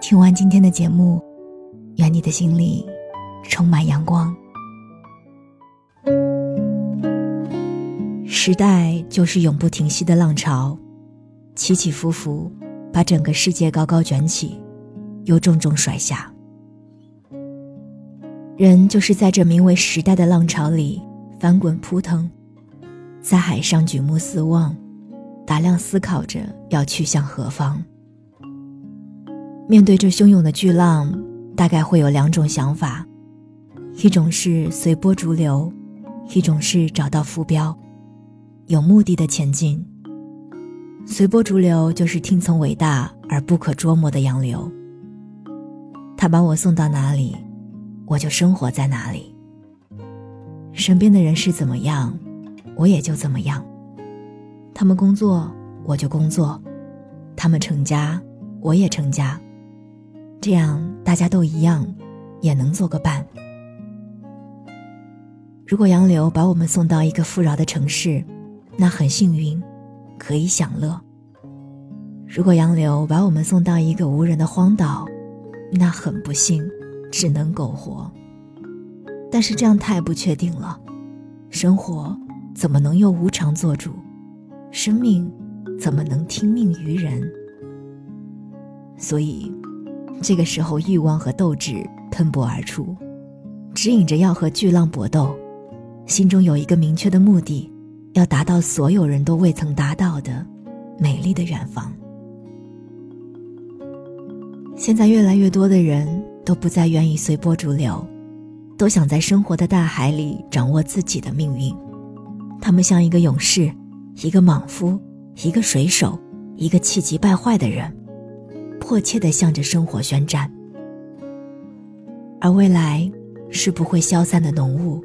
听完今天的节目，愿你的心里充满阳光。时代就是永不停息的浪潮，起起伏伏，把整个世界高高卷起，又重重甩下。人就是在这名为时代的浪潮里。翻滚扑腾，在海上举目四望，打量思考着要去向何方。面对这汹涌的巨浪，大概会有两种想法：一种是随波逐流，一种是找到浮标，有目的的前进。随波逐流就是听从伟大而不可捉摸的洋流，他把我送到哪里，我就生活在哪里。身边的人是怎么样，我也就怎么样。他们工作，我就工作；他们成家，我也成家。这样大家都一样，也能做个伴。如果洋流把我们送到一个富饶的城市，那很幸运，可以享乐；如果洋流把我们送到一个无人的荒岛，那很不幸，只能苟活。但是这样太不确定了，生活怎么能又无常做主？生命怎么能听命于人？所以，这个时候欲望和斗志喷薄而出，指引着要和巨浪搏斗，心中有一个明确的目的，要达到所有人都未曾达到的美丽的远方。现在越来越多的人都不再愿意随波逐流。都想在生活的大海里掌握自己的命运，他们像一个勇士，一个莽夫，一个水手，一个气急败坏的人，迫切地向着生活宣战。而未来是不会消散的浓雾，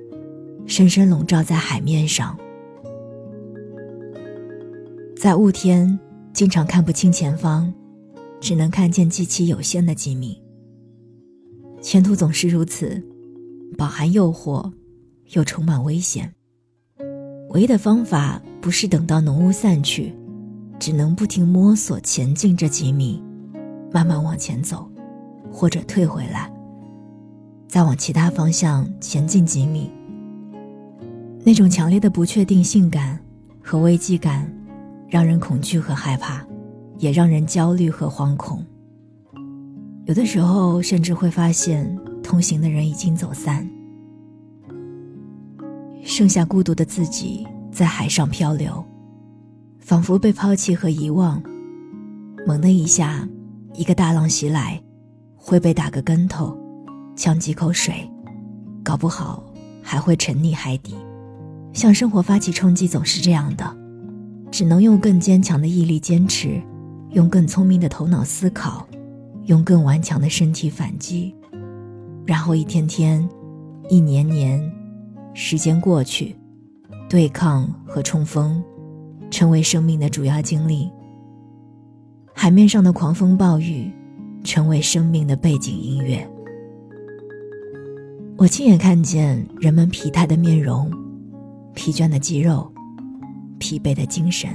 深深笼罩在海面上，在雾天经常看不清前方，只能看见极其有限的几米。前途总是如此。饱含诱惑，又充满危险。唯一的方法不是等到浓雾散去，只能不停摸索前进这几米，慢慢往前走，或者退回来，再往其他方向前进几米。那种强烈的不确定性感和危机感，让人恐惧和害怕，也让人焦虑和惶恐。有的时候，甚至会发现。同行的人已经走散，剩下孤独的自己在海上漂流，仿佛被抛弃和遗忘。猛的一下，一个大浪袭来，会被打个跟头，呛几口水，搞不好还会沉溺海底。向生活发起冲击总是这样的，只能用更坚强的毅力坚持，用更聪明的头脑思考，用更顽强的身体反击。然后一天天，一年年，时间过去，对抗和冲锋，成为生命的主要经历。海面上的狂风暴雨，成为生命的背景音乐。我亲眼看见人们疲态的面容，疲倦的肌肉，疲惫的精神。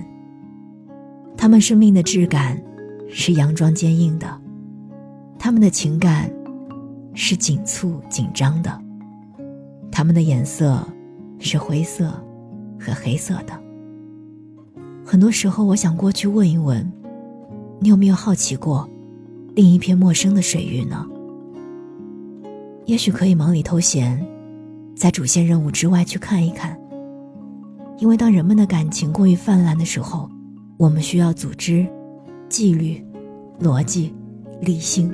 他们生命的质感，是佯装坚硬的，他们的情感。是紧促紧张的，他们的颜色是灰色和黑色的。很多时候，我想过去问一问，你有没有好奇过另一片陌生的水域呢？也许可以忙里偷闲，在主线任务之外去看一看。因为当人们的感情过于泛滥的时候，我们需要组织、纪律、逻辑、理性。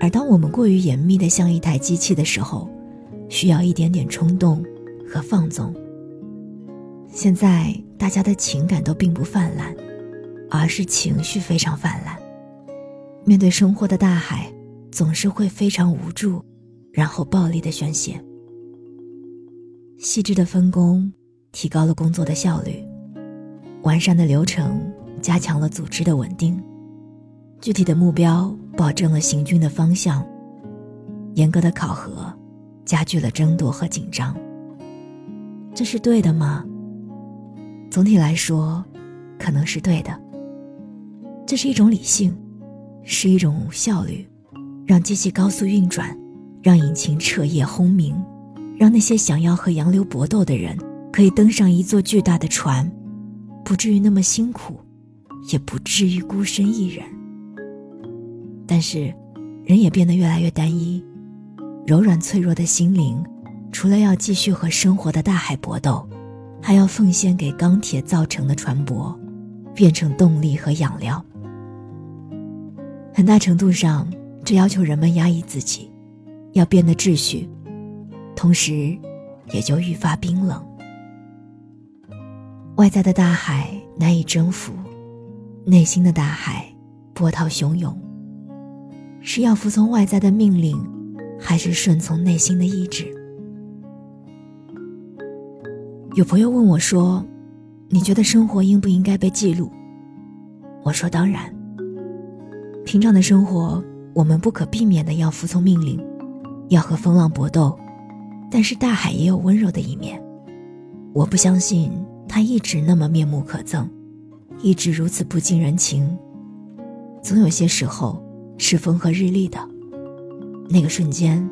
而当我们过于严密的像一台机器的时候，需要一点点冲动和放纵。现在大家的情感都并不泛滥，而是情绪非常泛滥。面对生活的大海，总是会非常无助，然后暴力的宣泄。细致的分工提高了工作的效率，完善的流程加强了组织的稳定，具体的目标保证了行军的方向，严格的考核加剧了争夺和紧张。这是对的吗？总体来说，可能是对的。这是一种理性，是一种效率，让机器高速运转，让引擎彻夜轰鸣，让那些想要和洋流搏斗的人可以登上一座巨大的船，不至于那么辛苦，也不至于孤身一人。但是，人也变得越来越单一，柔软脆弱的心灵，除了要继续和生活的大海搏斗，还要奉献给钢铁造成的船舶，变成动力和养料。很大程度上，这要求人们压抑自己，要变得秩序，同时，也就愈发冰冷。外在的大海难以征服，内心的大海波涛汹涌。是要服从外在的命令，还是顺从内心的意志？有朋友问我说：“你觉得生活应不应该被记录？”我说：“当然。”平常的生活，我们不可避免的要服从命令，要和风浪搏斗，但是大海也有温柔的一面。我不相信它一直那么面目可憎，一直如此不近人情。总有些时候是风和日丽的，那个瞬间，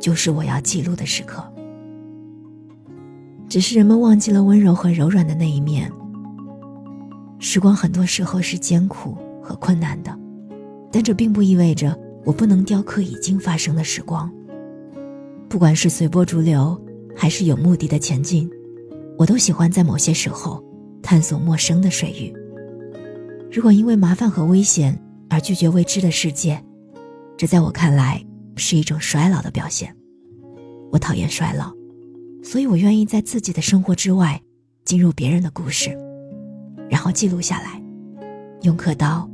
就是我要记录的时刻。只是人们忘记了温柔和柔软的那一面。时光很多时候是艰苦和困难的。但这并不意味着我不能雕刻已经发生的时光。不管是随波逐流，还是有目的的前进，我都喜欢在某些时候探索陌生的水域。如果因为麻烦和危险而拒绝未知的世界，这在我看来是一种衰老的表现。我讨厌衰老，所以我愿意在自己的生活之外，进入别人的故事，然后记录下来，用刻刀。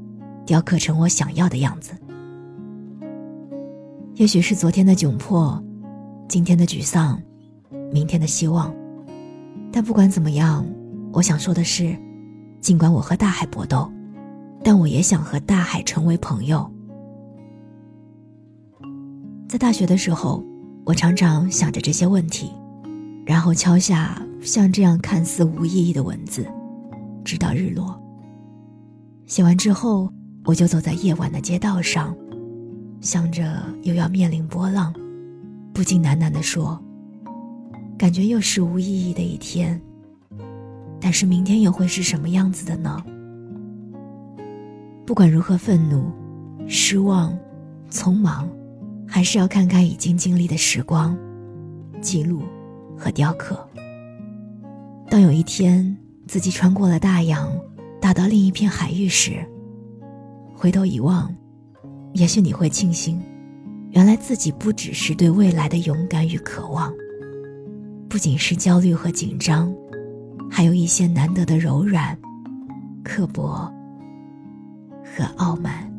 雕刻成我想要的样子。也许是昨天的窘迫，今天的沮丧，明天的希望。但不管怎么样，我想说的是，尽管我和大海搏斗，但我也想和大海成为朋友。在大学的时候，我常常想着这些问题，然后敲下像这样看似无意义的文字，直到日落。写完之后。我就走在夜晚的街道上，想着又要面临波浪，不禁喃喃地说：“感觉又是无意义的一天。但是明天又会是什么样子的呢？不管如何愤怒、失望、匆忙，还是要看看已经经历的时光，记录和雕刻。当有一天自己穿过了大洋，打到另一片海域时。”回头一望，也许你会庆幸，原来自己不只是对未来的勇敢与渴望，不仅是焦虑和紧张，还有一些难得的柔软、刻薄和傲慢。